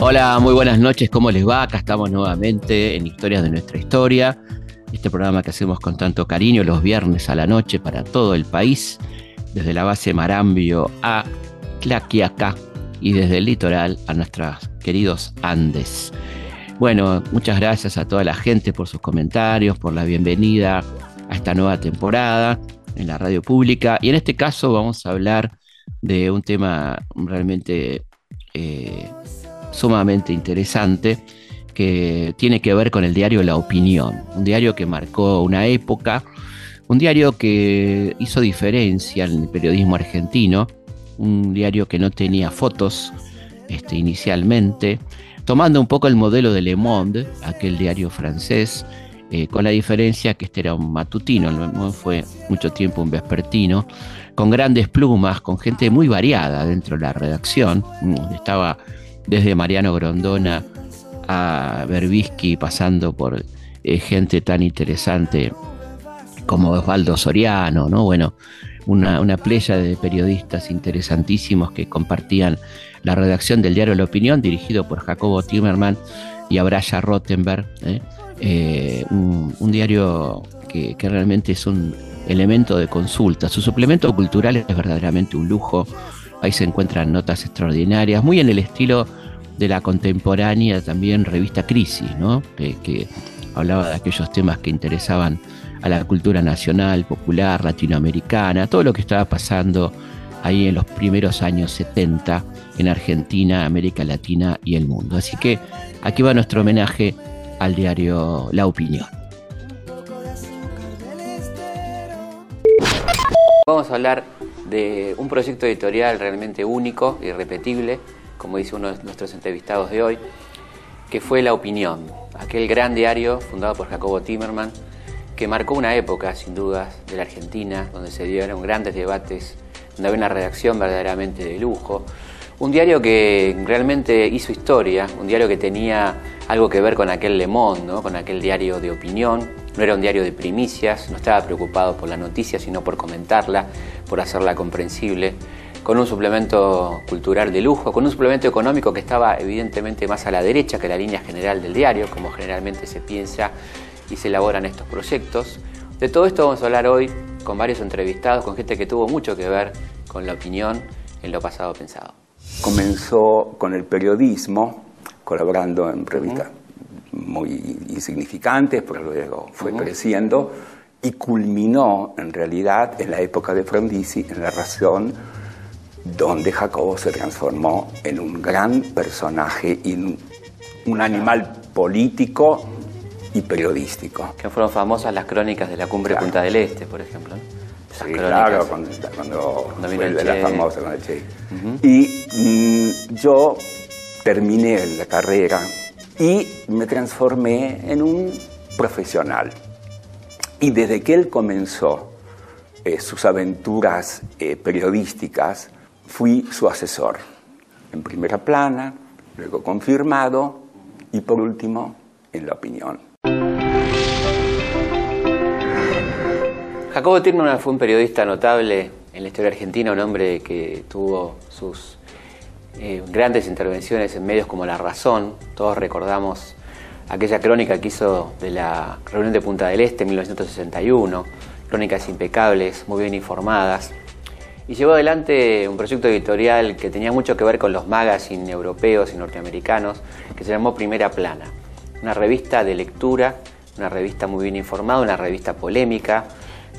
Hola, muy buenas noches, ¿cómo les va? Acá estamos nuevamente en Historias de nuestra historia, este programa que hacemos con tanto cariño los viernes a la noche para todo el país, desde la base Marambio a Tlaquiaca y desde el litoral a nuestros queridos Andes. Bueno, muchas gracias a toda la gente por sus comentarios, por la bienvenida a esta nueva temporada en la radio pública. Y en este caso vamos a hablar de un tema realmente eh, sumamente interesante que tiene que ver con el diario La Opinión, un diario que marcó una época, un diario que hizo diferencia en el periodismo argentino, un diario que no tenía fotos este, inicialmente, tomando un poco el modelo de Le Monde, aquel diario francés, eh, con la diferencia que este era un matutino, no fue mucho tiempo un vespertino, con grandes plumas, con gente muy variada dentro de la redacción. Estaba desde Mariano Grondona a Berbisky, pasando por eh, gente tan interesante como Osvaldo Soriano, ¿no? Bueno, una, playa de periodistas interesantísimos que compartían la redacción del diario La Opinión, dirigido por Jacobo Timmerman y Abraya Rottenberg. ¿eh? Eh, un, diario que, realmente es un elemento de consulta. Su suplemento cultural es verdaderamente un lujo. Ahí se encuentran notas extraordinarias, muy en el estilo de la contemporánea también revista Crisis, ¿no? que, hablaba de aquellos temas que interesaban a la cultura nacional, popular, latinoamericana, todo lo que estaba pasando ahí en los primeros años 70 en Argentina, América Latina y el mundo. Así que aquí va nuestro homenaje al diario La Opinión. Vamos a hablar de un proyecto editorial realmente único, irrepetible, como dice uno de nuestros entrevistados de hoy, que fue La Opinión, aquel gran diario fundado por Jacobo Timerman, que marcó una época, sin dudas, de la Argentina, donde se dieron grandes debates, donde había una redacción verdaderamente de lujo. Un diario que realmente hizo historia, un diario que tenía algo que ver con aquel Le Monde, con aquel diario de opinión. No era un diario de primicias, no estaba preocupado por la noticia, sino por comentarla, por hacerla comprensible con un suplemento cultural de lujo, con un suplemento económico que estaba evidentemente más a la derecha que la línea general del diario, como generalmente se piensa y se elaboran estos proyectos. De todo esto vamos a hablar hoy con varios entrevistados, con gente que tuvo mucho que ver con la opinión en lo pasado pensado. Comenzó con el periodismo, colaborando en revistas muy insignificantes, pero luego fue creciendo y culminó en realidad en la época de Frondizi en la razón donde Jacobo se transformó en un gran personaje y un animal político y periodístico. Que fueron famosas las crónicas de la cumbre Punta del Este, por ejemplo. Sí, claro, cuando, cuando, fue de la famosa con el Che. Y mm, yo terminé la carrera y me transformé en un profesional. Y desde que él comenzó eh, sus aventuras eh, periodísticas, fui su asesor, en primera plana, luego confirmado y por último en la opinión. Jacobo Tirman fue un periodista notable en la historia argentina, un hombre que tuvo sus eh, grandes intervenciones en medios como La Razón. Todos recordamos aquella crónica que hizo de la reunión de Punta del Este en 1961, crónicas impecables, muy bien informadas y llevó adelante un proyecto editorial que tenía mucho que ver con los magazines europeos y norteamericanos, que se llamó Primera Plana. Una revista de lectura, una revista muy bien informada, una revista polémica,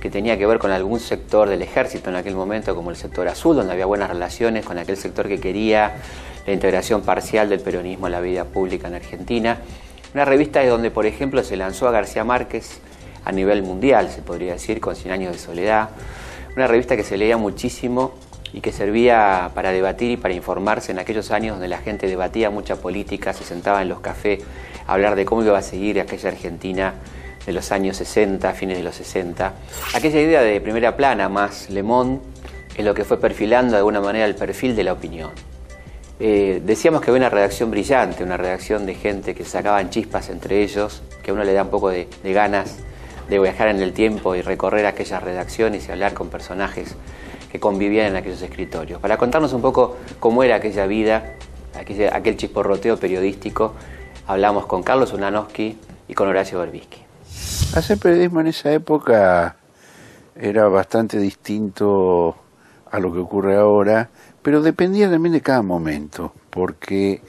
que tenía que ver con algún sector del ejército en aquel momento, como el sector azul, donde había buenas relaciones con aquel sector que quería la integración parcial del peronismo en la vida pública en Argentina. Una revista de donde, por ejemplo, se lanzó a García Márquez a nivel mundial, se podría decir, con Cien años de soledad una revista que se leía muchísimo y que servía para debatir y para informarse en aquellos años donde la gente debatía mucha política, se sentaba en los cafés a hablar de cómo iba a seguir aquella Argentina de los años 60, fines de los 60. Aquella idea de primera plana más Le Monde es lo que fue perfilando de alguna manera el perfil de la opinión. Eh, decíamos que había una redacción brillante, una redacción de gente que sacaban chispas entre ellos, que a uno le da un poco de, ganas de viajar en el tiempo y recorrer aquellas redacciones y hablar con personajes que convivían en aquellos escritorios, para contarnos un poco cómo era aquella vida, aquel, aquel chisporroteo periodístico. Hablamos con Carlos Unanowski y con Horacio Berbisky. Hacer periodismo en esa época era bastante distinto a lo que ocurre ahora, pero dependía también de cada momento, porque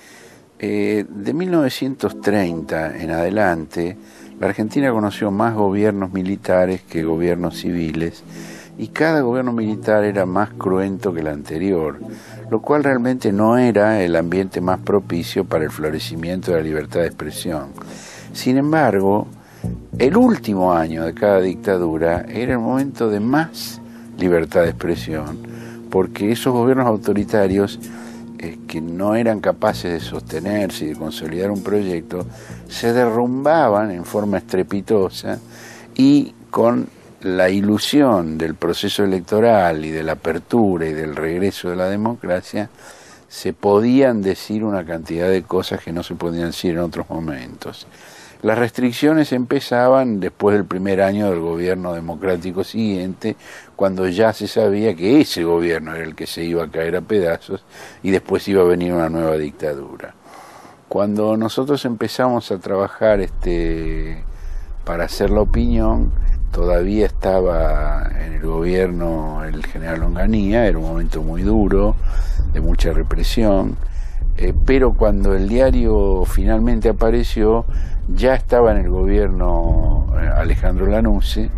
eh, de 1930 en adelante, la Argentina conoció más gobiernos militares que gobiernos civiles y cada gobierno militar era más cruento que el anterior, lo cual realmente no era el ambiente más propicio para el florecimiento de la libertad de expresión. Sin embargo, el último año de cada dictadura era el momento de más libertad de expresión, porque esos gobiernos autoritarios eh, que no eran capaces de sostenerse y de consolidar un proyecto, se derrumbaban en forma estrepitosa y con la ilusión del proceso electoral y de la apertura y del regreso de la democracia, se podían decir una cantidad de cosas que no se podían decir en otros momentos. Las restricciones empezaban después del primer año del gobierno democrático siguiente, cuando ya se sabía que ese gobierno era el que se iba a caer a pedazos y después iba a venir una nueva dictadura. Cuando nosotros empezamos a trabajar este, para hacer la opinión, todavía estaba en el gobierno el general Longanía, era un momento muy duro, de mucha represión, eh, pero cuando el diario finalmente apareció, ya estaba en el gobierno eh, Alejandro Lanusse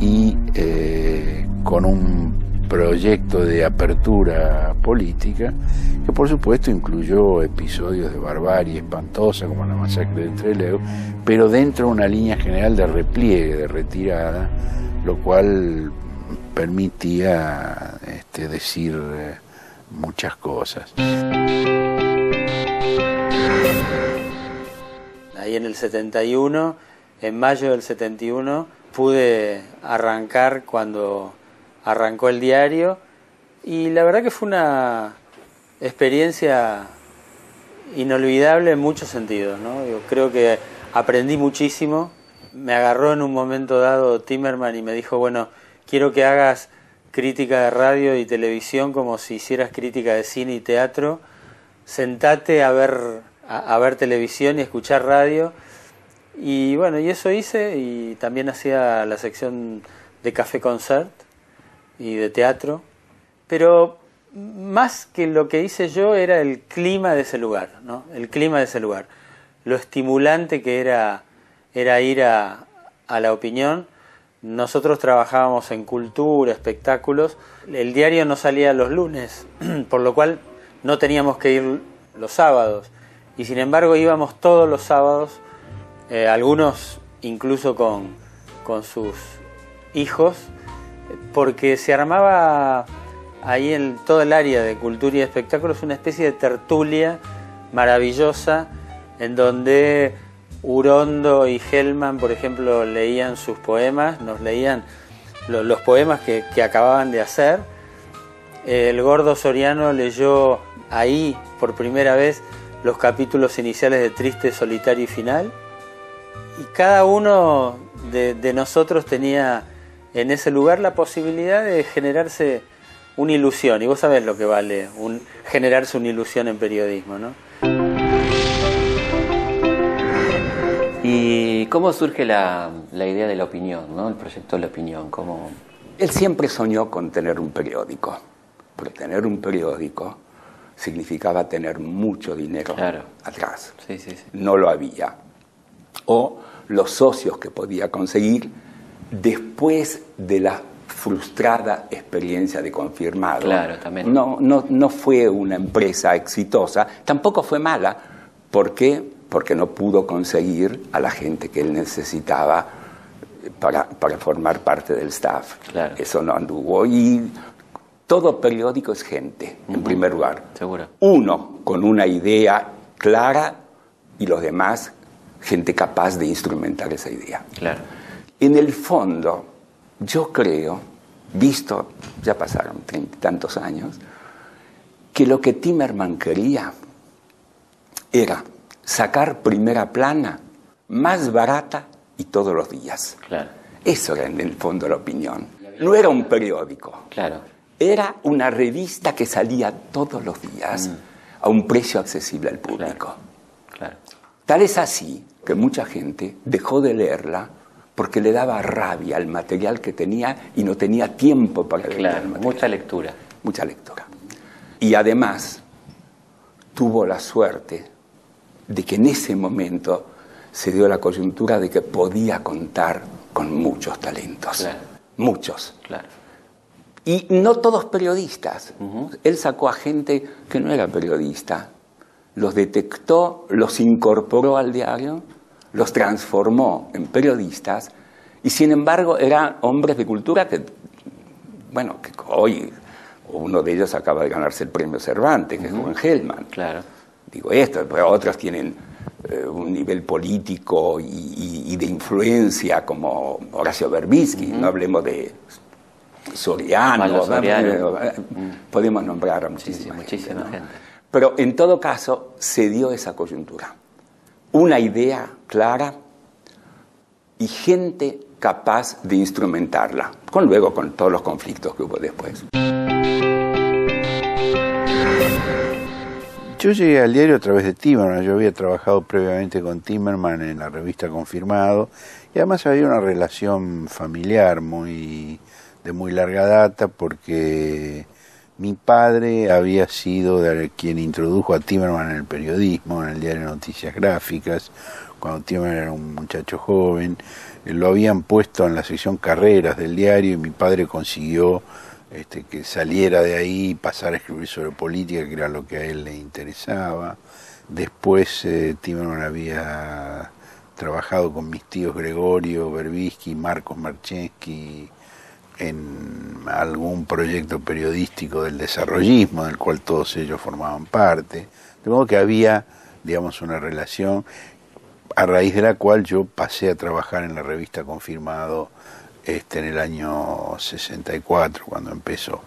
y eh, con un proyecto de apertura política que por supuesto incluyó episodios de barbarie espantosa como la masacre de Trelew, pero dentro de una línea general de repliegue, de retirada, lo cual permitía este, decir eh, muchas cosas. Ahí en el 71, en mayo del 71, pude arrancar cuando arrancó el diario y la verdad que fue una experiencia inolvidable en muchos sentidos. ¿no? Yo creo que aprendí muchísimo. Me agarró en un momento dado Timerman y me dijo, bueno, quiero que hagas crítica de radio y televisión como si hicieras crítica de cine y teatro. Sentate a ver a, ver televisión y escuchar radio. Y bueno, y eso hice y también hacía la sección de café concert y de teatro. Pero más que lo que hice yo era el clima de ese lugar, ¿no? El clima de ese lugar. Lo estimulante que era, era ir a, a la opinión. Nosotros trabajábamos en cultura, espectáculos. El diario no salía los lunes, por lo cual no teníamos que ir los sábados y sin embargo íbamos todos los sábados, eh, algunos incluso con, con sus hijos, porque se armaba ahí en todo el área de cultura y espectáculos una especie de tertulia maravillosa en donde Urondo y Hellman, por ejemplo, leían sus poemas, nos leían los poemas que, que acababan de hacer. El gordo Soriano leyó ahí por primera vez los capítulos iniciales de Triste, Solitario y Final. Y cada uno de, nosotros tenía en ese lugar la posibilidad de generarse una ilusión. Y vos sabés lo que vale un, generarse una ilusión en periodismo, ¿no? ¿Y cómo surge la, la, idea de la opinión, ¿no? el proyecto de la opinión? ¿Cómo... Él siempre soñó con tener un periódico, pero tener un periódico significaba tener mucho dinero atrás. No lo había. O los socios que podía conseguir después de la frustrada experiencia de confirmado. Claro, también. No, no, no fue una empresa exitosa, tampoco fue mala. ¿Por qué? Porque no pudo conseguir a la gente que él necesitaba para, para formar parte del staff. Claro. Eso no anduvo. Y todo periódico es gente, en primer lugar. Seguro. Uno con una idea clara y los demás gente capaz de instrumentar esa idea. Claro. En el fondo, yo creo, visto, ya pasaron tantos años, que lo que Timerman quería era sacar primera plana más barata y todos los días. Claro. Eso era en el fondo la opinión. No era un periódico. Claro. Era una revista que salía todos los días mm. a un precio accesible al público. Claro. Tal es así que mucha gente dejó de leerla porque le daba rabia al material que tenía y no tenía tiempo para leer. mucha lectura. Mucha lectura. Y además tuvo la suerte de que en ese momento se dio la coyuntura de que podía contar con muchos talentos. Muchos. Claro. Y no todos periodistas. Él sacó a gente que no era periodista, los detectó, los incorporó al diario, los transformó en periodistas y sin embargo eran hombres de cultura que, bueno, que hoy uno de ellos acaba de ganarse el premio Cervantes, que es Juan Gelman. Claro. Digo esto, pero otros tienen eh, un nivel político y, de influencia como Horacio Berbisky, no hablemos de Soriano, podemos nombrar a muchísima, muchísima gente. Pero en todo caso se dio esa coyuntura. Una idea clara y gente capaz de instrumentarla, con luego con todos los conflictos que hubo después. Yo llegué al diario a través de Timerman, yo había trabajado previamente con Timerman en la revista Confirmado y además había una relación familiar muy de muy larga data porque mi padre había sido quien introdujo a Timerman en el periodismo, en el diario Noticias Gráficas, cuando Timerman era un muchacho joven. Lo habían puesto en la sección carreras del diario y mi padre consiguió este, que saliera de ahí y pasara a escribir sobre política, que era lo que a él le interesaba. Después eh, Timerman había trabajado con mis tíos Gregorio Berbisky, Marcos Marchensky, en algún proyecto periodístico del desarrollismo, del cual todos ellos formaban parte. De modo que había, digamos, una relación a raíz de la cual yo pasé a trabajar en la revista Confirmado este, en el año 64, cuando empezó.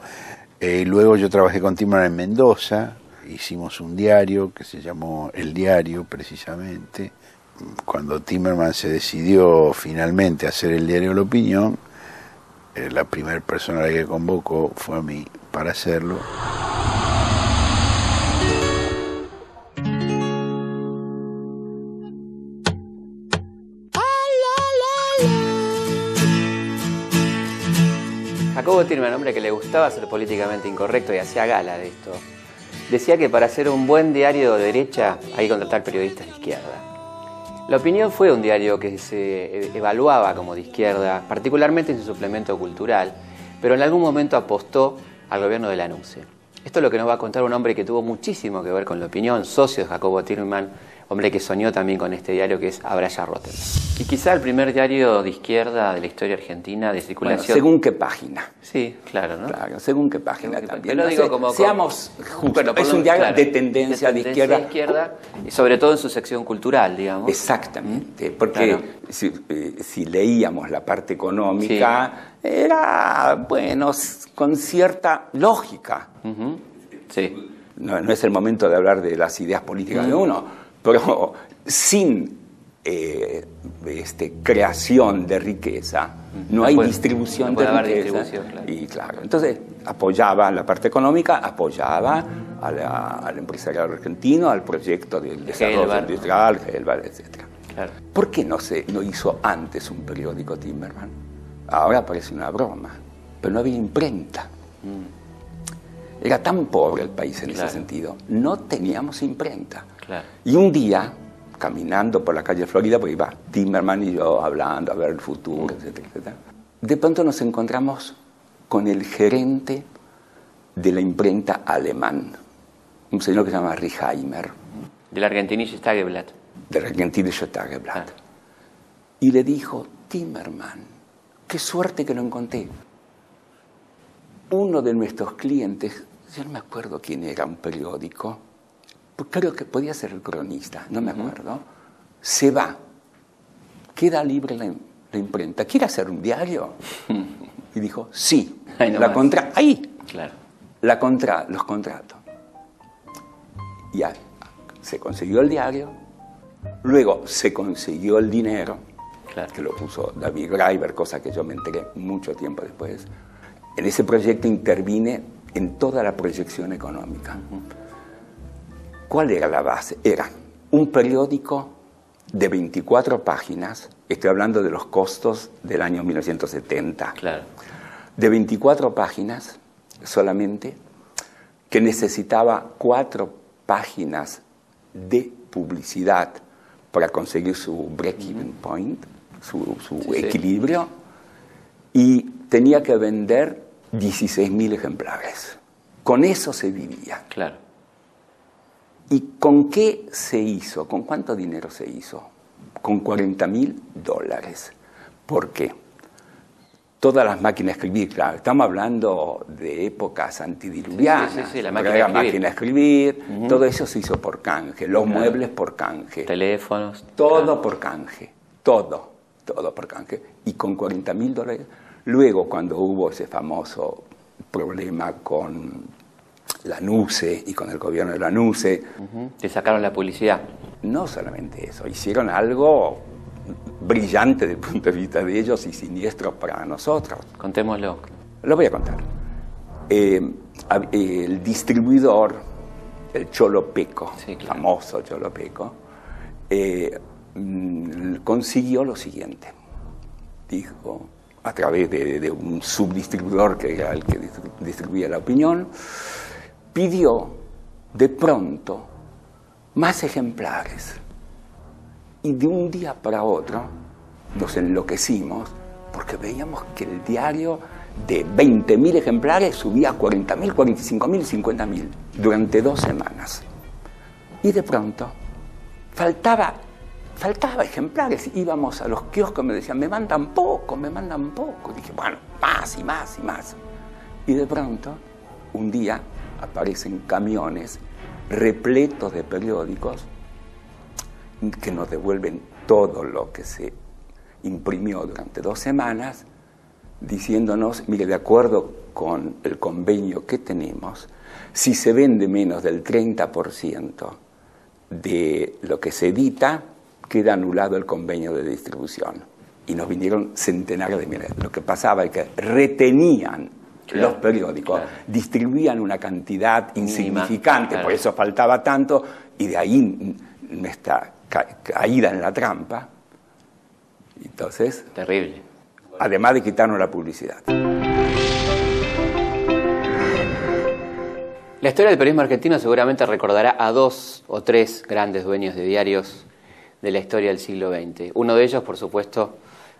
Eh, luego yo trabajé con Timerman en Mendoza, hicimos un diario que se llamó El Diario, precisamente. Cuando Timerman se decidió finalmente hacer el diario La Opinión, eh, la primera persona a la que convocó fue a mí para hacerlo. Jacobo tiene un hombre que le gustaba ser políticamente incorrecto y hacía gala de esto. Decía que para hacer un buen diario de derecha hay que contratar periodistas de izquierda. La opinión fue un diario que se evaluaba como de izquierda, particularmente en su suplemento cultural, pero en algún momento apostó al gobierno de la NUCE. Esto es lo que nos va a contar un hombre que tuvo muchísimo que ver con la opinión, socio de Jacobo Tirman, hombre que soñó también con este diario que es Abraya Rotten. Y quizá el primer diario de izquierda de la historia argentina de circulación. según qué página. Sí, claro, ¿no? Claro, según qué página también. Pero digo, como, seamos justos. es un diario de tendencia de, izquierda. izquierda. Y sobre todo en su sección cultural, digamos. Exactamente, porque eh, si, leíamos la parte económica, era, bueno, con cierta lógica. Sí. No, no, es el momento de hablar de las ideas políticas de uno pero sin eh, este, creación de riqueza, no, hay distribución de riqueza. Y claro, entonces apoyaba la parte económica, apoyaba al empresariado argentino, al proyecto del desarrollo industrial, etc. ¿Por qué no, se, no hizo antes un periódico Timmerman? Ahora parece una broma, pero no había imprenta. Mm. Era tan pobre el país en ese sentido. No teníamos imprenta. Y un día, caminando por la calle Florida, pues iba Timmerman y yo hablando, a ver el futuro, etcétera, etcétera. De pronto nos encontramos con el gerente de la imprenta alemán, un señor que se llama Richheimer. Del Argentinische Tageblatt. Del Argentinische Tageblatt. Ah. Y le dijo, Timmerman, qué suerte que lo encontré. Uno de nuestros clientes, yo no me acuerdo quién era, un periódico, creo que podía ser el cronista, no me acuerdo, se va, queda libre la, imprenta, ¿quiere hacer un diario? Y dijo, sí, la contra ahí, claro. la contra los contratos. Ya, se consiguió el diario, luego se consiguió el dinero, que lo puso David Greiber, cosa que yo me enteré mucho tiempo después. En ese proyecto intervine en toda la proyección económica. ¿Cuál era la base? Era un periódico de 24 páginas, estoy hablando de los costos del año 1970, claro. de 24 páginas solamente, que necesitaba cuatro páginas de publicidad para conseguir su break-even point, su, equilibrio, y tenía que vender 16.000 ejemplares. Con eso se vivía. Claro. ¿Y con qué se hizo? ¿Con cuánto dinero se hizo? Con 40.000 dólares. ¿Por qué? todas las máquinas de escribir, claro, estamos hablando de épocas antidiluvianas, sí, sí, la máquina, de escribir, todo eso se hizo por canje, los muebles por canje, teléfonos, todo por canje, todo, todo por canje, y con 40 mil dólares, luego cuando hubo ese famoso problema con la NUCE y con el gobierno de la NUCE, te sacaron la publicidad. No solamente eso, hicieron algo brillante desde el punto de vista de ellos y siniestro para nosotros. Contémoslo. Lo voy a contar. Eh, el distribuidor, el Cholopeco, famoso Cholopeco, eh, mm, consiguió lo siguiente. Dijo, a través de, de, un subdistribuidor que era el que distribuía la opinión, pidió de pronto más ejemplares y de un día para otro nos enloquecimos porque veíamos que el diario de 20.000 ejemplares subía a 40.000, 45.000, 50.000 durante dos semanas. Y de pronto faltaba, faltaba ejemplares. Íbamos a los kioscos y me decían, me mandan poco, me mandan poco. dije, bueno, más y más y más. Y de pronto, un día aparecen camiones repletos de periódicos que nos devuelven todo lo que se imprimió durante dos semanas, diciéndonos, mire, de acuerdo con el convenio que tenemos, si se vende menos del 30% de lo que se edita, queda anulado el convenio de distribución. Y nos vinieron centenares de miles. Lo que pasaba es que retenían los periódicos, distribuían una cantidad insignificante, por eso faltaba tanto, y de ahí nuestra caída en la trampa. Entonces. Terrible. Además de quitarnos la publicidad. La historia del periodismo argentino seguramente recordará a dos o tres grandes dueños de diarios de la historia del siglo XX. Uno de ellos, por supuesto,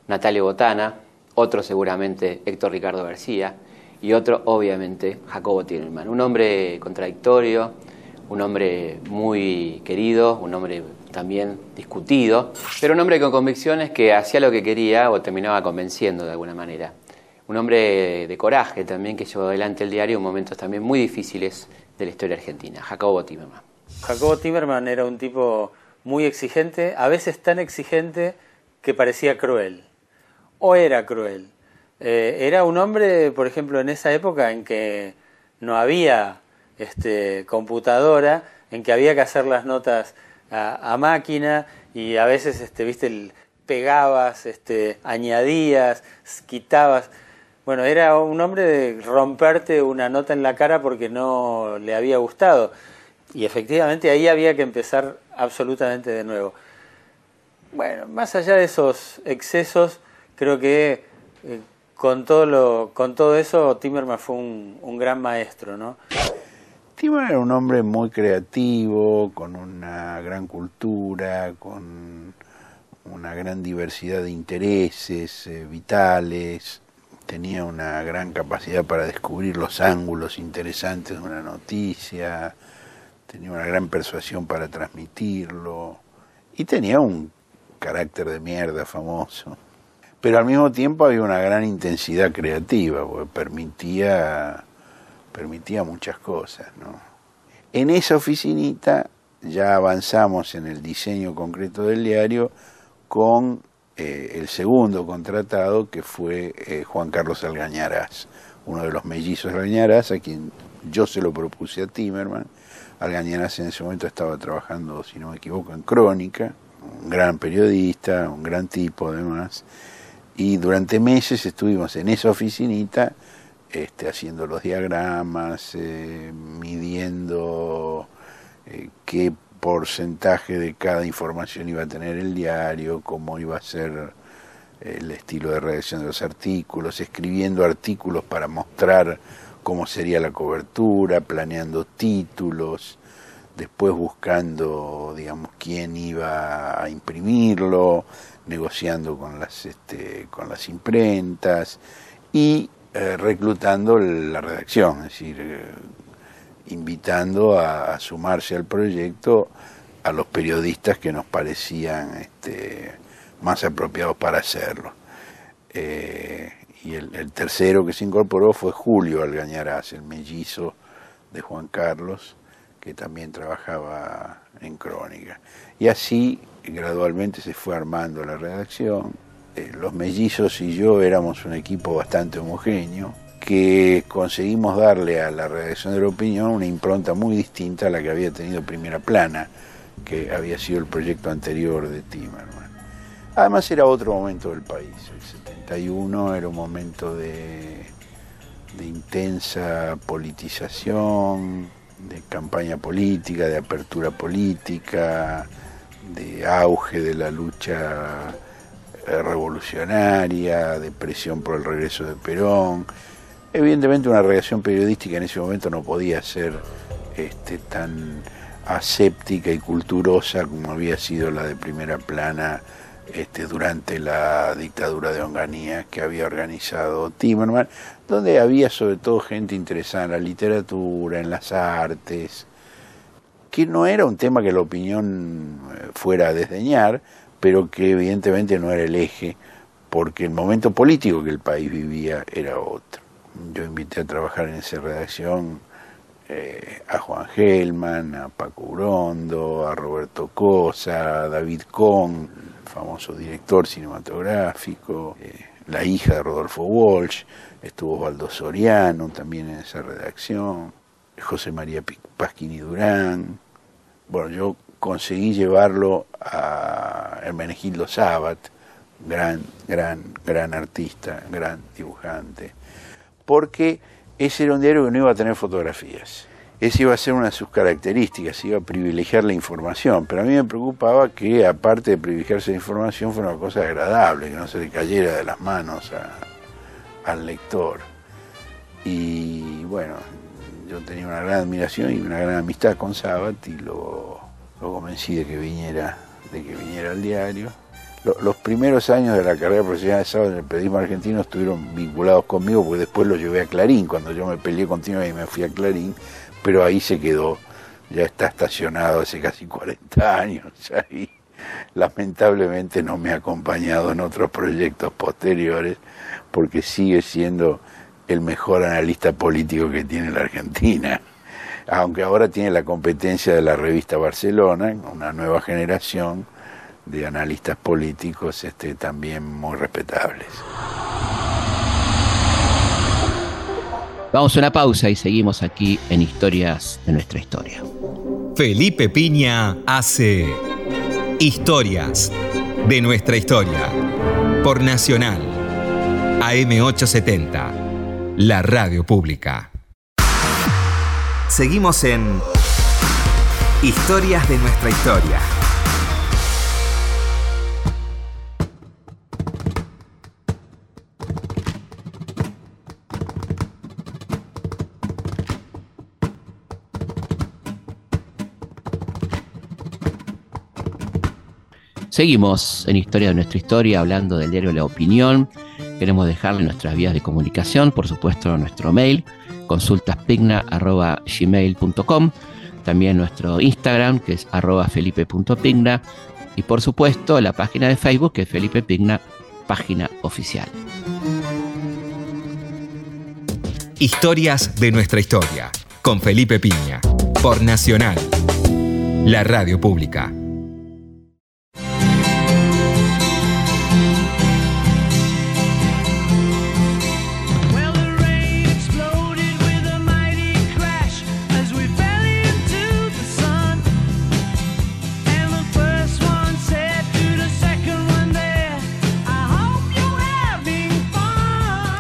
Natalio Botana, otro seguramente Héctor Ricardo García y otro, obviamente, Jacobo Tienelman. Un hombre contradictorio, un hombre muy querido, un hombre también discutido, pero un hombre con convicciones que hacía lo que quería o terminaba convenciendo de alguna manera. Un hombre de coraje también que llevó adelante el diario en momentos también muy difíciles de la historia argentina, Jacobo Timerman. Jacobo Timerman era un tipo muy exigente, a veces tan exigente que parecía cruel, o era cruel. Eh, era un hombre, por ejemplo, en esa época en que no había este, computadora, en que había que hacer las notas a, máquina y a veces, este, viste, pegabas, este, añadías, quitabas. Bueno, era un hombre de romperte una nota en la cara porque no le había gustado. Y efectivamente ahí había que empezar absolutamente de nuevo. Bueno, más allá de esos excesos, creo que eh, con, todo lo, con todo eso Timmerman fue un, un gran maestro, ¿no? Timon era un hombre muy creativo, con una gran cultura, con una gran diversidad de intereses eh, vitales, tenía una gran capacidad para descubrir los ángulos interesantes de una noticia, tenía una gran persuasión para transmitirlo y tenía un carácter de mierda famoso. Pero al mismo tiempo había una gran intensidad creativa, porque permitía permitía muchas cosas. ¿no? En esa oficinita ya avanzamos en el diseño concreto del diario con eh, el segundo contratado que fue eh, Juan Carlos Algañarás, uno de los mellizos Algañarás, a quien yo se lo propuse a Timerman. Algañarás en ese momento estaba trabajando, si no me equivoco, en Crónica, un gran periodista, un gran tipo además, y durante meses estuvimos en esa oficinita este, haciendo los diagramas, eh, midiendo eh, qué porcentaje de cada información iba a tener el diario, cómo iba a ser el estilo de redacción de los artículos, escribiendo artículos para mostrar cómo sería la cobertura, planeando títulos, después buscando, digamos, quién iba a imprimirlo, negociando con las, este, con las imprentas y eh, reclutando la redacción, es decir, eh, invitando a, sumarse al proyecto a los periodistas que nos parecían este, más apropiados para hacerlo. Eh, y el, tercero que se incorporó fue Julio Algañarás, el mellizo de Juan Carlos, que también trabajaba en Crónica. Y así gradualmente se fue armando la redacción. Eh, los mellizos y yo éramos un equipo bastante homogéneo que conseguimos darle a la redacción de la opinión una impronta muy distinta a la que había tenido Primera Plana, que había sido el proyecto anterior de Timerman. Además era otro momento del país, el 71 era un momento de, de intensa politización, de campaña política, de apertura política, de auge de la lucha eh, revolucionaria, de presión por el regreso de Perón. Evidentemente una reacción periodística en ese momento no podía ser este, tan aséptica y culturosa como había sido la de primera plana este, durante la dictadura de Onganía que había organizado Timerman, donde había sobre todo gente interesada en la literatura, en las artes, que no era un tema que la opinión eh, fuera a desdeñar, pero que evidentemente no era el eje, porque el momento político que el país vivía era otro. Yo invité a trabajar en esa redacción eh, a Juan Gelman, a Paco Urondo, a Roberto Cosa, a David Kohn, famoso director cinematográfico, eh, la hija de Rodolfo Walsh, estuvo Osvaldo Soriano también en esa redacción, José María Pasquini Durán. Bueno, yo conseguí llevarlo a Hermenegildo Sabat, gran, gran, gran artista, gran dibujante, porque ese era un diario que no iba a tener fotografías. Esa iba a ser una de sus características, iba a privilegiar la información, pero a mí me preocupaba que aparte de privilegiarse la información fuera una cosa agradable, que no se le cayera de las manos al lector. Y bueno, yo tenía una gran admiración y una gran amistad con Sabat y lo, lo convencí de que viniera, de que viniera al diario. Los primeros años de la carrera profesional de sábado en el periodismo argentino estuvieron vinculados conmigo porque después lo llevé a Clarín, cuando yo me peleé continuo y me fui a Clarín, pero ahí se quedó, ya está estacionado hace casi 40 años y lamentablemente no me ha acompañado en otros proyectos posteriores porque sigue siendo el mejor analista político que tiene la Argentina aunque ahora tiene la competencia de la revista Barcelona, una nueva generación, de analistas políticos este, también muy respetables. Vamos a una pausa y seguimos aquí en Historias de nuestra historia. Felipe Piña hace Historias de nuestra historia por Nacional AM870, la radio pública. Seguimos en Historias de nuestra historia. Seguimos en Historia de nuestra historia hablando del diario La Opinión. Queremos dejarle nuestras vías de comunicación, por supuesto nuestro mail, consultaspigna.gmail.com, también nuestro Instagram, que es arroba felipe.pigna, y por supuesto la página de Facebook, que es Felipe Pigna, página oficial. Historias de nuestra historia, con Felipe Piña, por Nacional, la radio pública.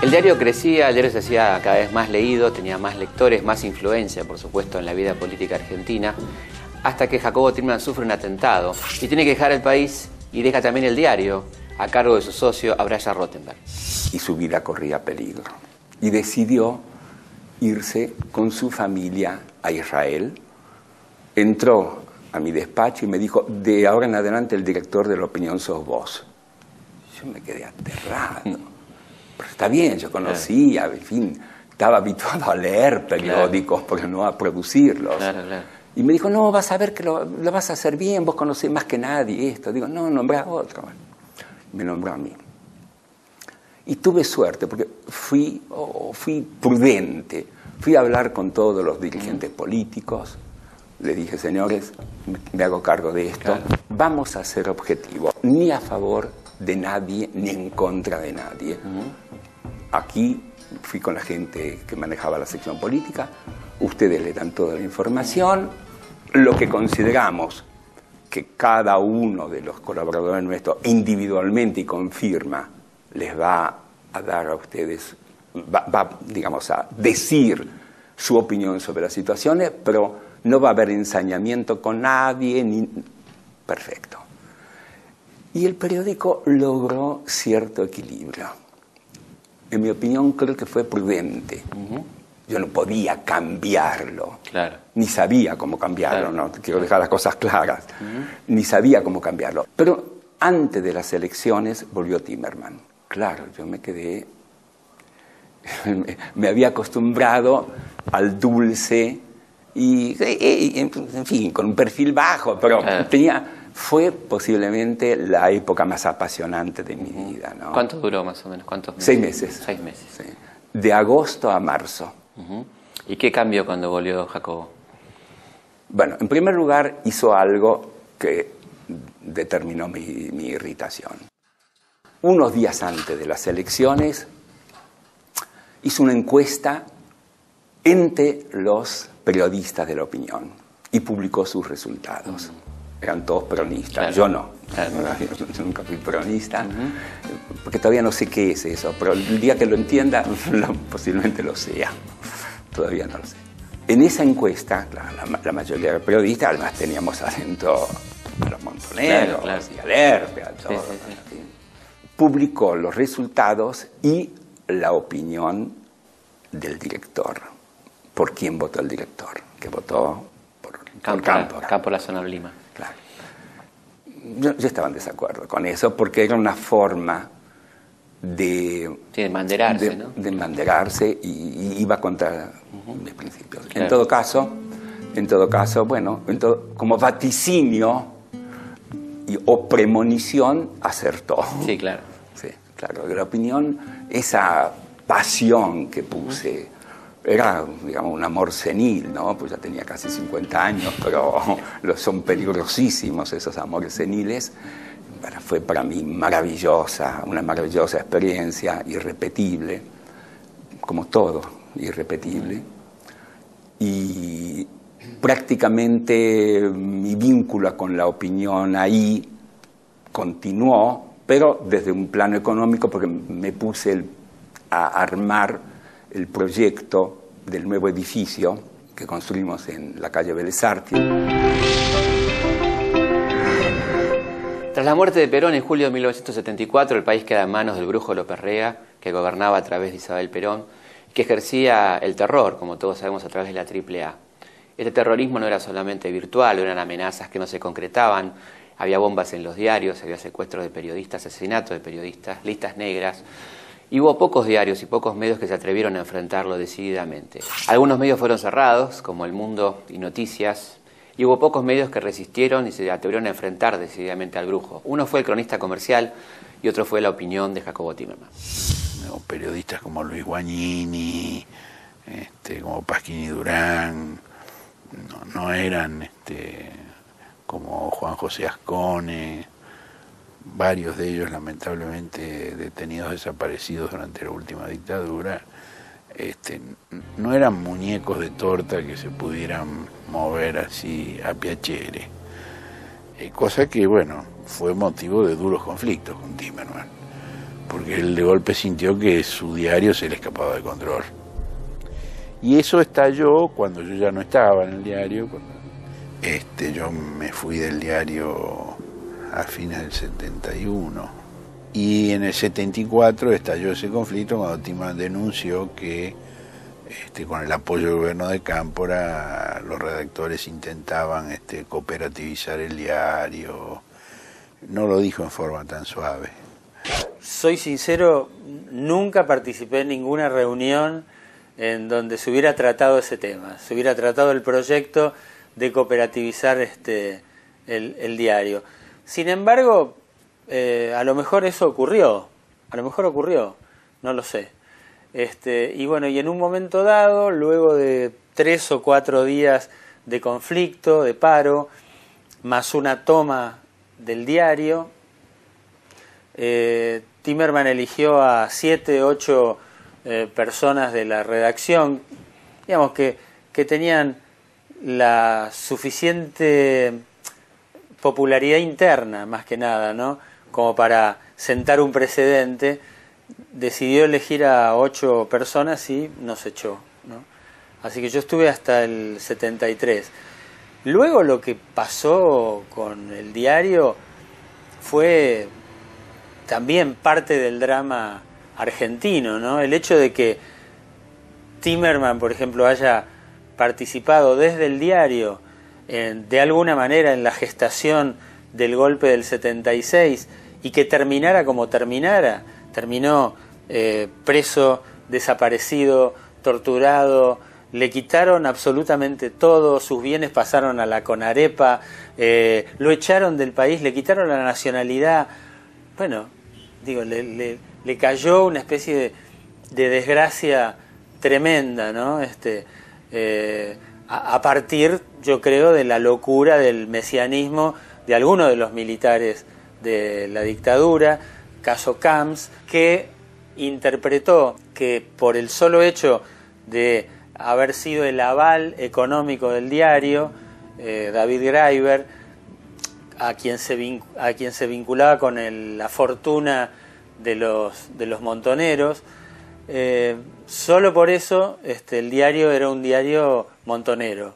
El diario crecía, el diario se hacía cada vez más leído, tenía más lectores, más influencia, por supuesto, en la vida política argentina, hasta que Jacobo Timerman sufre un atentado y tiene que dejar el país y deja también el diario a cargo de su socio Abraya Rottenberg. Y su vida corría peligro. Y decidió irse con su familia a Israel. Entró a mi despacho y me dijo, de ahora en adelante el director de la opinión sos vos. Yo me quedé aterrado pero está bien, yo conocía, en fin, estaba habituado a leer periódicos, pero no a producirlos. Y me dijo, no, vas a ver que lo, vas a hacer bien, vos conocés más que nadie esto. Digo, no, nombré a otro. me nombró a mí. Y tuve suerte, porque fui, oh, fui prudente. Fui a hablar con todos los dirigentes políticos. Le dije, señores, me hago cargo de esto. Vamos a ser objetivos, ni a favor de nadie, ni en contra de nadie. Aquí fui con la gente que manejaba la sección política, ustedes le dan toda la información, lo que consideramos que cada uno de los colaboradores nuestros individualmente y confirma les va a dar a ustedes, va, digamos, a decir su opinión sobre las situaciones, pero no va a haber ensañamiento con nadie, ni... perfecto. Y el periódico logró cierto equilibrio en mi opinión, creo que fue prudente. Yo no podía cambiarlo. Claro. Ni sabía cómo cambiarlo, ¿no? Quiero dejar las cosas claras. Ni sabía cómo cambiarlo. Pero antes de las elecciones volvió Timerman. Claro, yo me quedé. me había acostumbrado al dulce y, en fin, con un perfil bajo, pero tenía fue posiblemente la época más apasionante de mi vida. ¿no? ¿Cuánto duró más o menos? ¿Cuántos Seis meses. Seis meses. De agosto a marzo. ¿Y qué cambió cuando volvió Jacobo? Bueno, en primer lugar hizo algo que determinó mi, mi irritación. Unos días antes de las elecciones hizo una encuesta entre los periodistas de la opinión y publicó sus resultados eran todos peronistas. Yo no. Yo nunca fui peronista, porque todavía no sé qué es eso, pero el día que lo entienda, posiblemente lo sea. Todavía no lo sé. En esa encuesta, la, mayoría de periodistas, además teníamos adentro a los montoneros y a Lerpe, a todos, publicó los resultados y la opinión del director. ¿Por quién votó el director? Que votó por, Campo, Campo, la zona de Lima yo, estaba en desacuerdo con eso porque era una forma de, sí, de manderarse, ¿no? de manderarse y, iba contra mis principios. En todo caso, en todo caso, bueno, como vaticinio y, o premonición acertó. Sí, claro. Sí, claro. La opinión, esa pasión que puse era, digamos, un amor senil, ¿no? Pues ya tenía casi 50 años, pero son peligrosísimos esos amores seniles. fue para mí maravillosa, una maravillosa experiencia, irrepetible, como todo, irrepetible. Y prácticamente mi vínculo con la opinión ahí continuó, pero desde un plano económico, porque me puse a armar el proyecto del nuevo edificio que construimos en la calle Vélez Tras la muerte de Perón en julio de 1974, el país queda en manos del brujo López Rega, que gobernaba a través de Isabel Perón, que ejercía el terror, como todos sabemos, a través de la AAA. Este terrorismo no era solamente virtual, eran amenazas que no se concretaban, había bombas en los diarios, había secuestros de periodistas, asesinatos de periodistas, listas negras, y hubo pocos diarios y pocos medios que se atrevieron a enfrentarlo decididamente. Algunos medios fueron cerrados, como El Mundo y Noticias, y hubo pocos medios que resistieron y se atrevieron a enfrentar decididamente al brujo. Uno fue el cronista comercial y otro fue la opinión de Jacobo Timerman. periodistas como Luis Guagnini, este, como Pasquini Durán, no, eran este, como Juan José Ascone, varios de ellos lamentablemente detenidos desaparecidos durante la última dictadura, este, no eran muñecos de torta que se pudieran mover así a piacere, eh, cosa que, bueno, fue motivo de duros conflictos con Timerman, porque él de golpe sintió que su diario se le escapaba de control. Y eso estalló cuando yo ya no estaba en el diario. este, yo me fui del diario a fines del 71. Y en el 74 estalló ese conflicto cuando Timan denunció que este, con el apoyo del gobierno de Cámpora los redactores intentaban este, cooperativizar el diario. No lo dijo en forma tan suave. Soy sincero, nunca participé en ninguna reunión en donde se hubiera tratado ese tema, se hubiera tratado el proyecto de cooperativizar este, el, diario. Sin embargo, eh, a lo mejor eso ocurrió, a lo mejor ocurrió, no lo sé. Este, y bueno, y en un momento dado, luego de tres o cuatro días de conflicto, de paro, más una toma del diario, eh, Timerman eligió a siete, ocho eh, personas de la redacción, digamos que, que tenían la suficiente popularidad interna, más que nada, ¿no? Como para sentar un precedente, decidió elegir a ocho personas y nos echó, ¿no? Así que yo estuve hasta el 73. Luego lo que pasó con el diario fue también parte del drama argentino, ¿no? El hecho de que Timerman, por ejemplo, haya participado desde el diario de alguna manera en la gestación del golpe del 76 y que terminara como terminara, terminó eh, preso, desaparecido, torturado, le quitaron absolutamente todo, sus bienes pasaron a la Conarepa, eh, lo echaron del país, le quitaron la nacionalidad. Bueno, digo, le, le cayó una especie de, desgracia tremenda, ¿no? Este, eh, a, partir, yo creo, de la locura del mesianismo de algunos de los militares de la dictadura, caso Camps, que interpretó que por el solo hecho de haber sido el aval económico del diario, eh, David Graeber, a quien se, a quien se vinculaba con la fortuna de los, de los montoneros. Eh, solo por eso este, el diario era un diario montonero.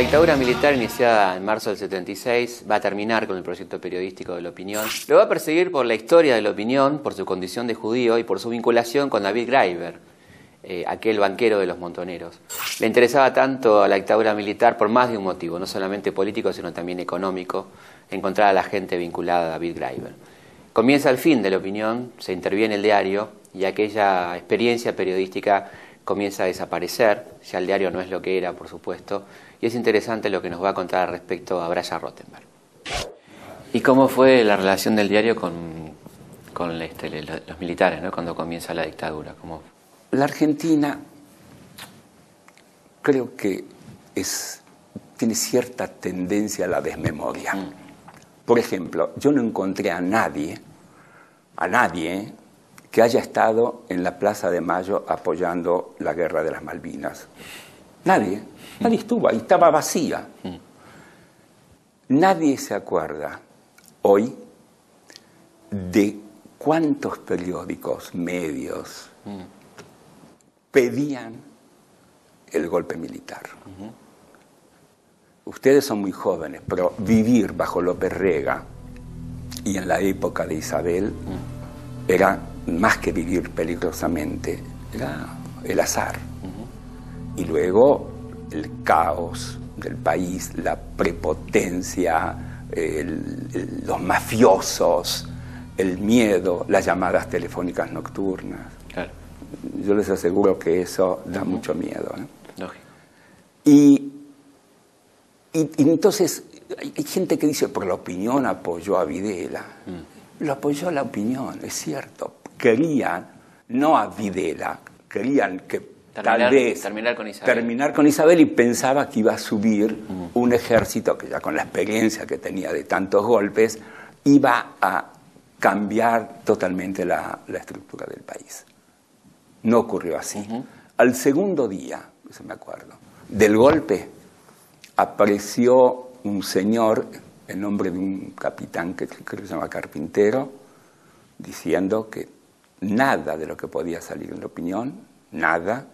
Dictadura militar iniciada en marzo del 76 va a terminar con el proyecto periodístico de la opinión. Lo va a perseguir por la historia de la opinión, por su condición de judío y por su vinculación con David Graeber, eh, aquel banquero de los montoneros. Le interesaba tanto a la dictadura militar por más de un motivo, no solamente político, sino también económico, encontrar a la gente vinculada a David Graeber. Comienza el fin de la opinión, se interviene el diario y aquella experiencia periodística comienza a desaparecer, ya el diario no es lo que era, por supuesto, y es interesante lo que nos va a contar respecto a Brian Rottenberg. ¿Y cómo fue la relación del diario con, con este, los militares ¿no? cuando comienza la dictadura? ¿Cómo? La Argentina creo que es, tiene cierta tendencia a la desmemoria. Mm. Por ejemplo, yo no encontré a nadie, a nadie, que haya estado en la Plaza de Mayo apoyando la guerra de las Malvinas. Nadie. Nadie estuvo ahí, estaba vacía. Nadie se acuerda hoy de cuántos periódicos, medios, pedían el golpe militar. Ustedes son muy jóvenes, pero vivir bajo López Rega y en la época de Isabel era más que vivir peligrosamente, era el azar. Y luego el caos del país, la prepotencia, los mafiosos, el miedo, las llamadas telefónicas nocturnas. Yo les aseguro que eso da mucho miedo. Lógico. Y, y, entonces hay, gente que dice, por la opinión apoyó a Videla. Mm. Lo apoyó la opinión, es cierto. Querían, no a Videla, querían que tal vez terminar con Isabel. terminar con Isabel y pensaba que iba a subir un ejército que ya con la experiencia que tenía de tantos golpes iba a cambiar totalmente la, estructura del país. No ocurrió así. Al segundo día, eso me acuerdo, del golpe, apareció un señor, en nombre de un capitán que creo que se llama Carpintero, diciendo que nada de lo que podía salir en la opinión, nada,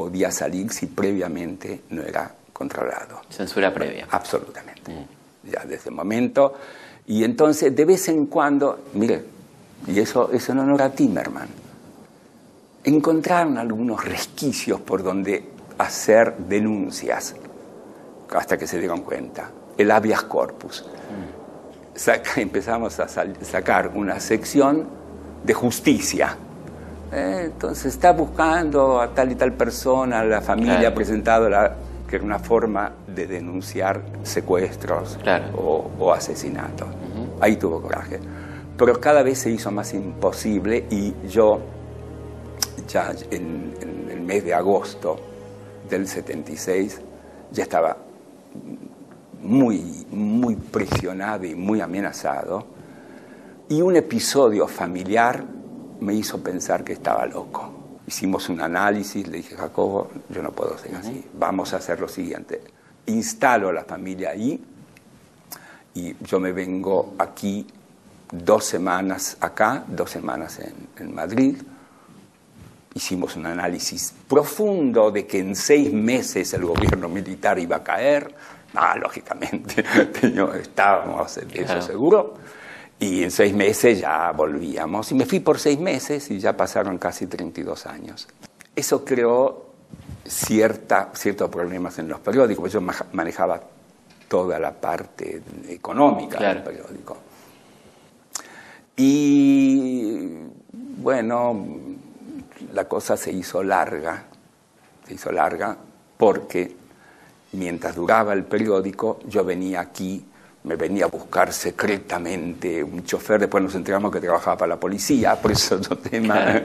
podía salir si previamente no era controlado. Censura previa. Absolutamente. Mm. Ya desde el momento y entonces, de vez en cuando, mire, y eso es en honor a Timerman, encontraron algunos resquicios por donde hacer denuncias, hasta que se dieron cuenta. El habeas corpus. empezamos a sacar una sección de justicia. Eh, entonces está buscando a tal y tal persona, la familia ha presentado la que era una forma de denunciar secuestros o, asesinatos. Ahí tuvo coraje. Pero cada vez se hizo más imposible y yo, ya en, el mes de agosto del 76, ya estaba muy, muy presionado y muy amenazado. Y un episodio familiar me hizo pensar que estaba loco. Hicimos un análisis, le dije, Jacobo, yo no puedo ser así, vamos a hacer lo siguiente, instalo a la familia ahí y yo me vengo aquí dos semanas acá, dos semanas en, Madrid, hicimos un análisis profundo de que en seis meses el gobierno militar iba a caer, ah, lógicamente, estábamos en eso seguro, y en seis meses ya volvíamos. Y me fui por seis meses y ya pasaron casi 32 años. Eso creó cierta, ciertos problemas en los periódicos. Yo manejaba toda la parte económica del periódico. Y bueno, la cosa se hizo larga, se hizo larga porque mientras duraba el periódico yo venía aquí me venía a buscar secretamente un chofer, después nos enteramos que trabajaba para la policía, por eso otro tema,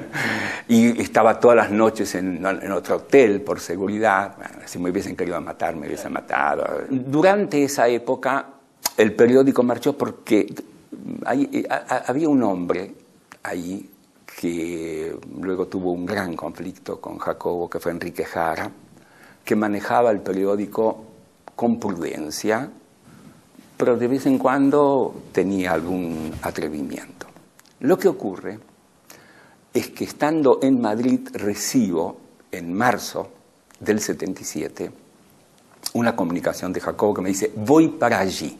y estaba todas las noches en, otro hotel por seguridad, si me hubiesen querido matar, me hubiesen matado. Durante esa época el periódico marchó porque había un hombre ahí que luego tuvo un gran conflicto con Jacobo, que fue Enrique Jara, que manejaba el periódico con prudencia, pero de vez en cuando tenía algún atrevimiento. Lo que ocurre es que estando en Madrid recibo en marzo del 77 una comunicación de Jacobo que me dice, voy para allí.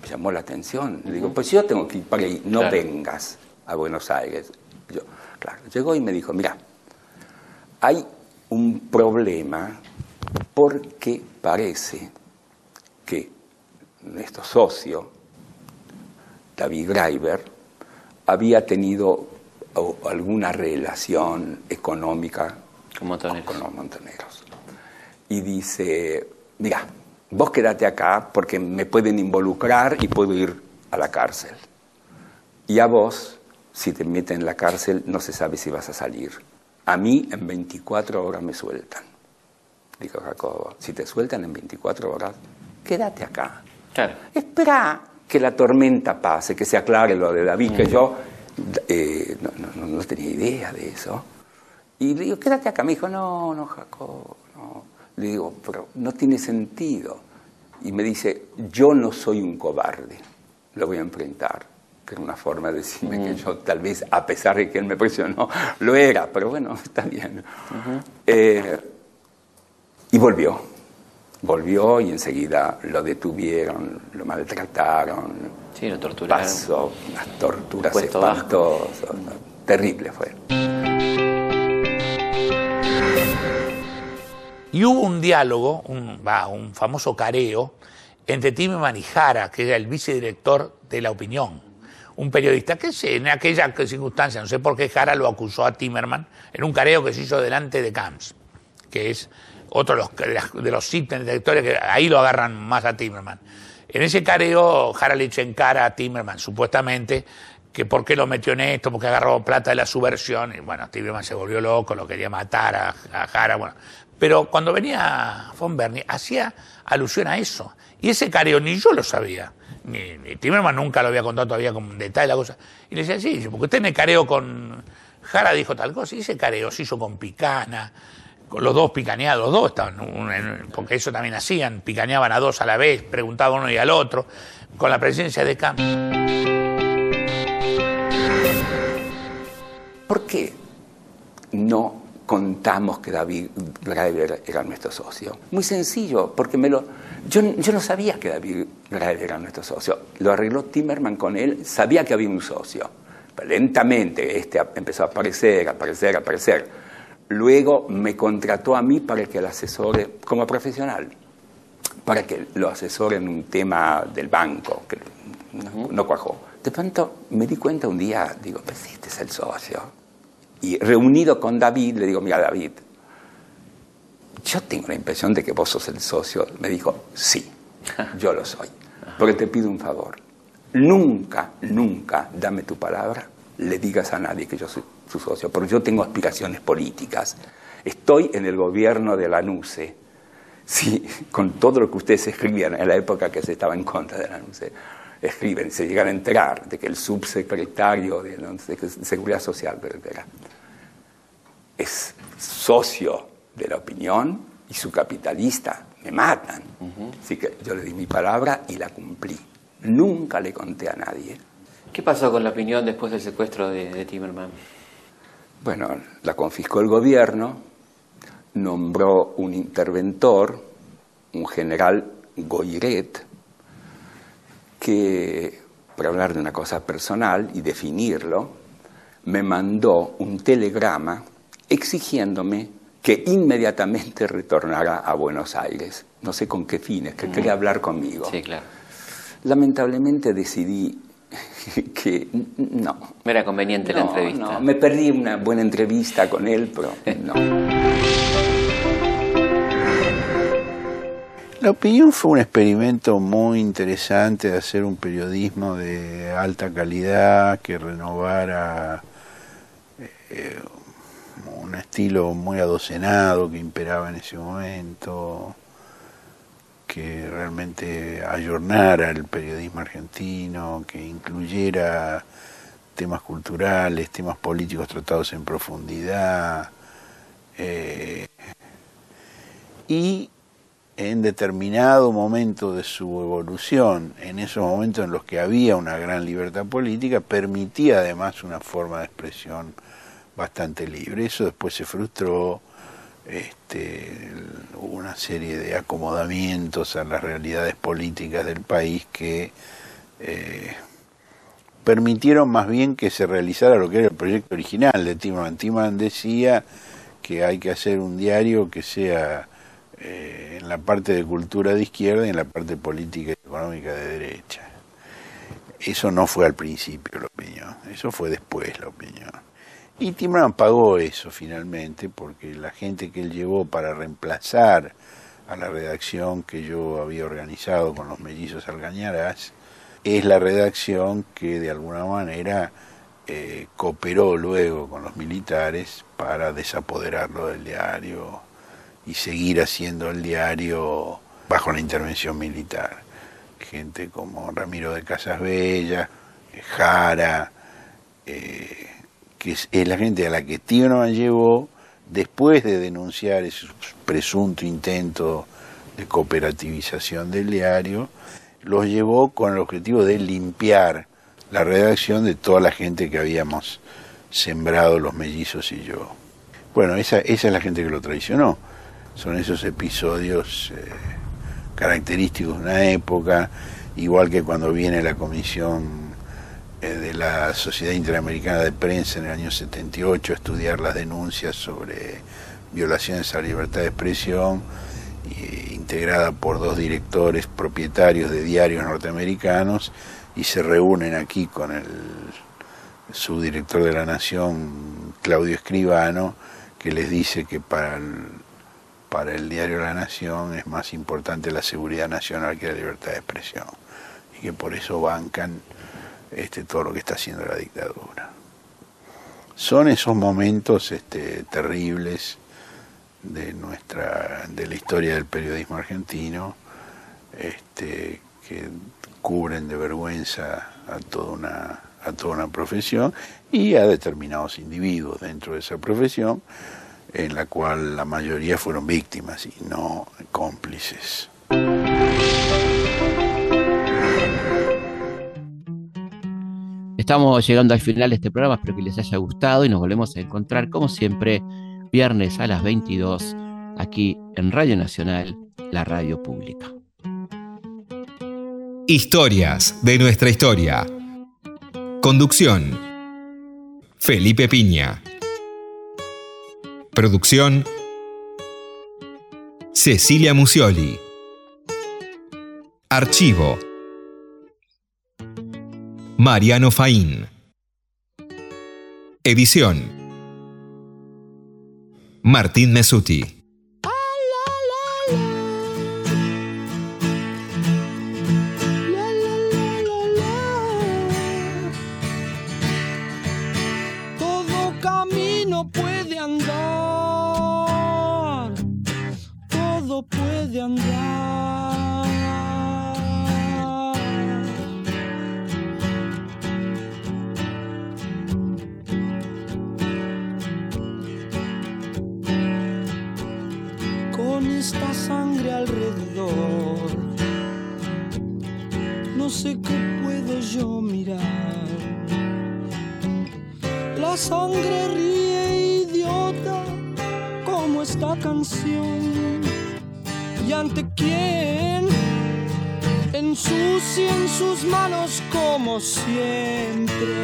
Me llamó la atención. Le digo, pues yo tengo que ir para allí, no vengas a Buenos Aires. Yo, claro, llegó y me dijo, mira, hay un problema porque parece nuestro socio, David Greiber, había tenido alguna relación económica con, los montoneros. Y dice, mira, vos quédate acá porque me pueden involucrar y puedo ir a la cárcel. Y a vos, si te meten en la cárcel, no se sabe si vas a salir. A mí en 24 horas me sueltan. Dijo Jacobo, si te sueltan en 24 horas, quédate acá. Espera que la tormenta pase, que se aclare lo de David, que mm. yo eh, no, tenía idea de eso. Y le digo, quédate acá. Me dijo, no, no, Jacob, no. Le digo, pero no tiene sentido. Y me dice, yo no soy un cobarde, lo voy a enfrentar. Que era una forma de decirme que mm. yo tal vez, a pesar de que él me presionó, lo era, pero bueno, está bien. Eh, y volvió volvió y enseguida lo detuvieron, lo maltrataron. Sí, lo torturaron. Pasó unas torturas espantosas. Terrible fue. Y hubo un diálogo, un, un famoso careo, entre Tim Manijara, que era el vicedirector de La Opinión. un periodista, que sé, en aquella circunstancia, no sé por qué Jara lo acusó a Timerman en un careo que se hizo delante de Camps, que es otro de los, de los ítems de la historia que ahí lo agarran más a Timerman. En ese careo, Jara le echa en cara a Timerman, supuestamente, que por qué lo metió en esto, porque agarró plata de la subversión, y bueno, Timerman se volvió loco, lo quería matar a, a Jara, bueno. Pero cuando venía von Bernie, hacía alusión a eso. Y ese careo ni yo lo sabía. Ni, ni nunca lo había contado todavía con detalle la cosa. Y le decía, sí, porque usted me careo con. Jara dijo tal cosa, y ese careo se hizo con Picana, con los dos picaneados, dos estaban, porque eso también hacían, picaneaban a dos a la vez, preguntaban uno y al otro, con la presencia de Camps. ¿Por qué no contamos que David Graeber era nuestro socio? Muy sencillo, porque me lo, yo, yo no sabía que David Graeber era nuestro socio. Lo arregló Timerman con él, sabía que había un socio. Lentamente este empezó a aparecer, a aparecer, a aparecer. Luego me contrató a mí para que lo asesore como profesional, para que lo asesore en un tema del banco, que no, no cuajó. De pronto me di cuenta un día, digo, pues este es el socio. Y reunido con David, le digo, mira David, yo tengo la impresión de que vos sos el socio. Me dijo, sí, yo lo soy. Porque te pido un favor. Nunca, nunca, dame tu palabra, le digas a nadie que yo soy su socio, porque yo tengo aspiraciones políticas. Estoy en el gobierno de la NUCE, sí, con todo lo que ustedes escribían en la época que se estaba en contra de la NUCE escriben se llegan a enterar de que el subsecretario de, de Seguridad Social es socio de la opinión y su capitalista. Me matan. Así que yo le di mi palabra y la cumplí. Nunca le conté a nadie. ¿Qué pasó con la opinión después del secuestro de, de Timerman? Bueno, la confiscó el gobierno, nombró un interventor, un general Goiret, que, por hablar de una cosa personal y definirlo, me mandó un telegrama exigiéndome que inmediatamente retornara a Buenos Aires. No sé con qué fines, que quería hablar conmigo. Sí, claro. Lamentablemente decidí que no. No era conveniente la entrevista. no, me perdí una buena entrevista con él, pero no. La opinión fue un experimento muy interesante de hacer un periodismo de alta calidad que renovara eh, un estilo muy adocenado que imperaba en ese momento, que realmente ayornara el periodismo argentino, que incluyera temas culturales, temas políticos tratados en profundidad. eh, y en determinado momento de su evolución, en esos momentos en los que había una gran libertad política, permitía además una forma de expresión bastante libre. Eso después se frustró, este, una serie de acomodamientos a las realidades políticas del país que eh, permitieron más bien que se realizara lo que era el proyecto original de Timan. Timan decía que hay que hacer un diario que sea eh, en la parte de cultura de izquierda y en la parte política y económica de derecha. Eso no fue al principio la opinión, eso fue después la opinión. Y Timmerman pagó eso finalmente, porque la gente que él llevó para reemplazar a la redacción que yo había organizado con los mellizos Algañarás, es la redacción que de alguna manera eh, cooperó luego con los militares para desapoderarlo del diario y seguir haciendo el diario bajo la intervención militar. Gente como Ramiro de Casas Bellas, Jara, eh, que es, la gente a la que Timerman llevó después de denunciar ese presunto intento de cooperativización del diario, los llevó con el objetivo de limpiar la redacción de toda la gente que habíamos sembrado los mellizos y yo. Bueno, esa, esa es la gente que lo traicionó. Son esos episodios eh, característicos de una época, igual que cuando viene la comisión de la Sociedad Interamericana de Prensa en el año 78 a estudiar las denuncias sobre violaciones a la libertad de expresión, eh, integrada por dos directores propietarios de diarios norteamericanos, y se reúnen aquí con el subdirector de la Nación, Claudio Escribano, que les dice que para para el diario La Nación es más importante la seguridad nacional que la libertad de expresión y que por eso bancan este, todo lo que está haciendo la dictadura. Son esos momentos este, terribles de nuestra de la historia del periodismo argentino este, que cubren de vergüenza a toda una a toda una profesión y a determinados individuos dentro de esa profesión en la cual la mayoría fueron víctimas y no cómplices. Estamos llegando al final de este programa, espero que les haya gustado y nos volvemos a encontrar como siempre viernes a las 22 aquí en Radio Nacional, la radio pública. Historias de nuestra historia. Conducción. Felipe Piña. Producción. Cecilia Musioli. Archivo. Mariano Faín. Edición. Martín Mesuti. Sangre ríe idiota como esta canción. ¿Y ante quién? Ensucian sus manos como siempre.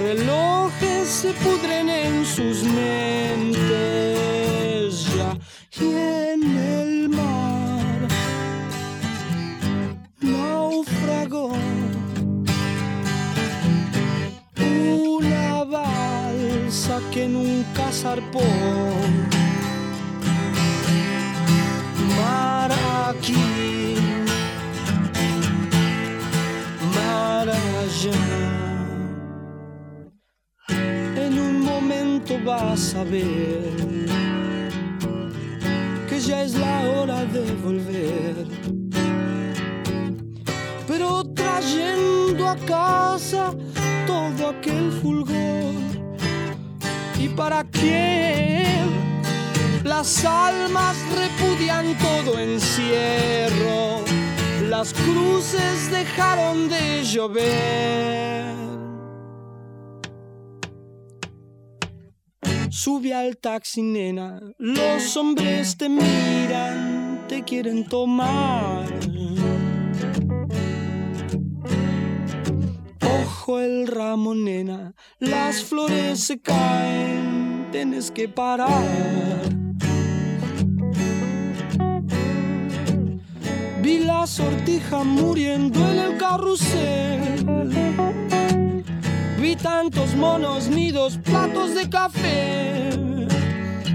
Relojes se pudren en sus mentes que nunca zarpó. Mar aquí, allá. En un momento vas a ver que ya es la hora de volver pero trayendo a casa todo aquel fulgor. ¿Y para quién? Las almas repudian todo encierro, las cruces dejaron de llover. Sube al taxi, nena, los hombres te miran, te quieren tomar. El ramo, nena, las flores se caen, tienes que parar. Vi la sortija muriendo en el carrusel. Vi tantos monos nidos, platos de café,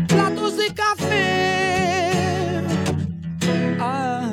platos de café. Ah.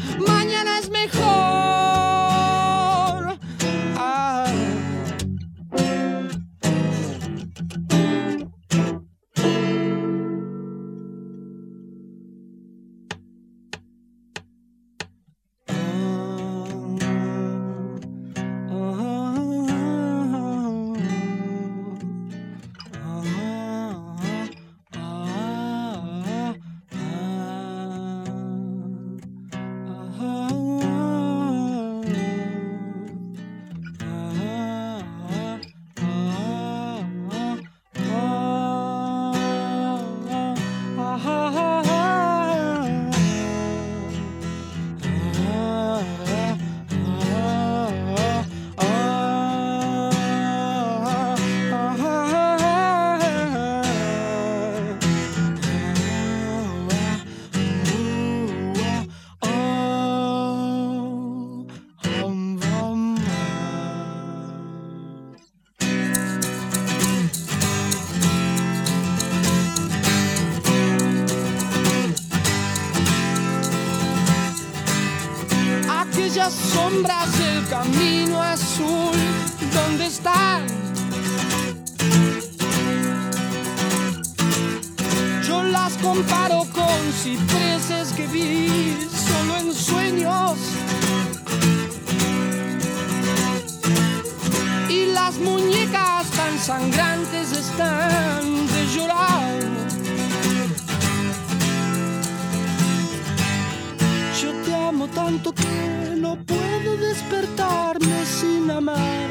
matarme sin amar.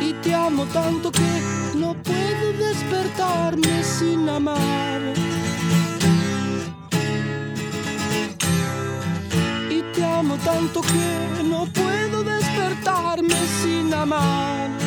Y te amo tanto que no puedo despertarme sin amar. Y te amo tanto que no puedo despertarme sin amar.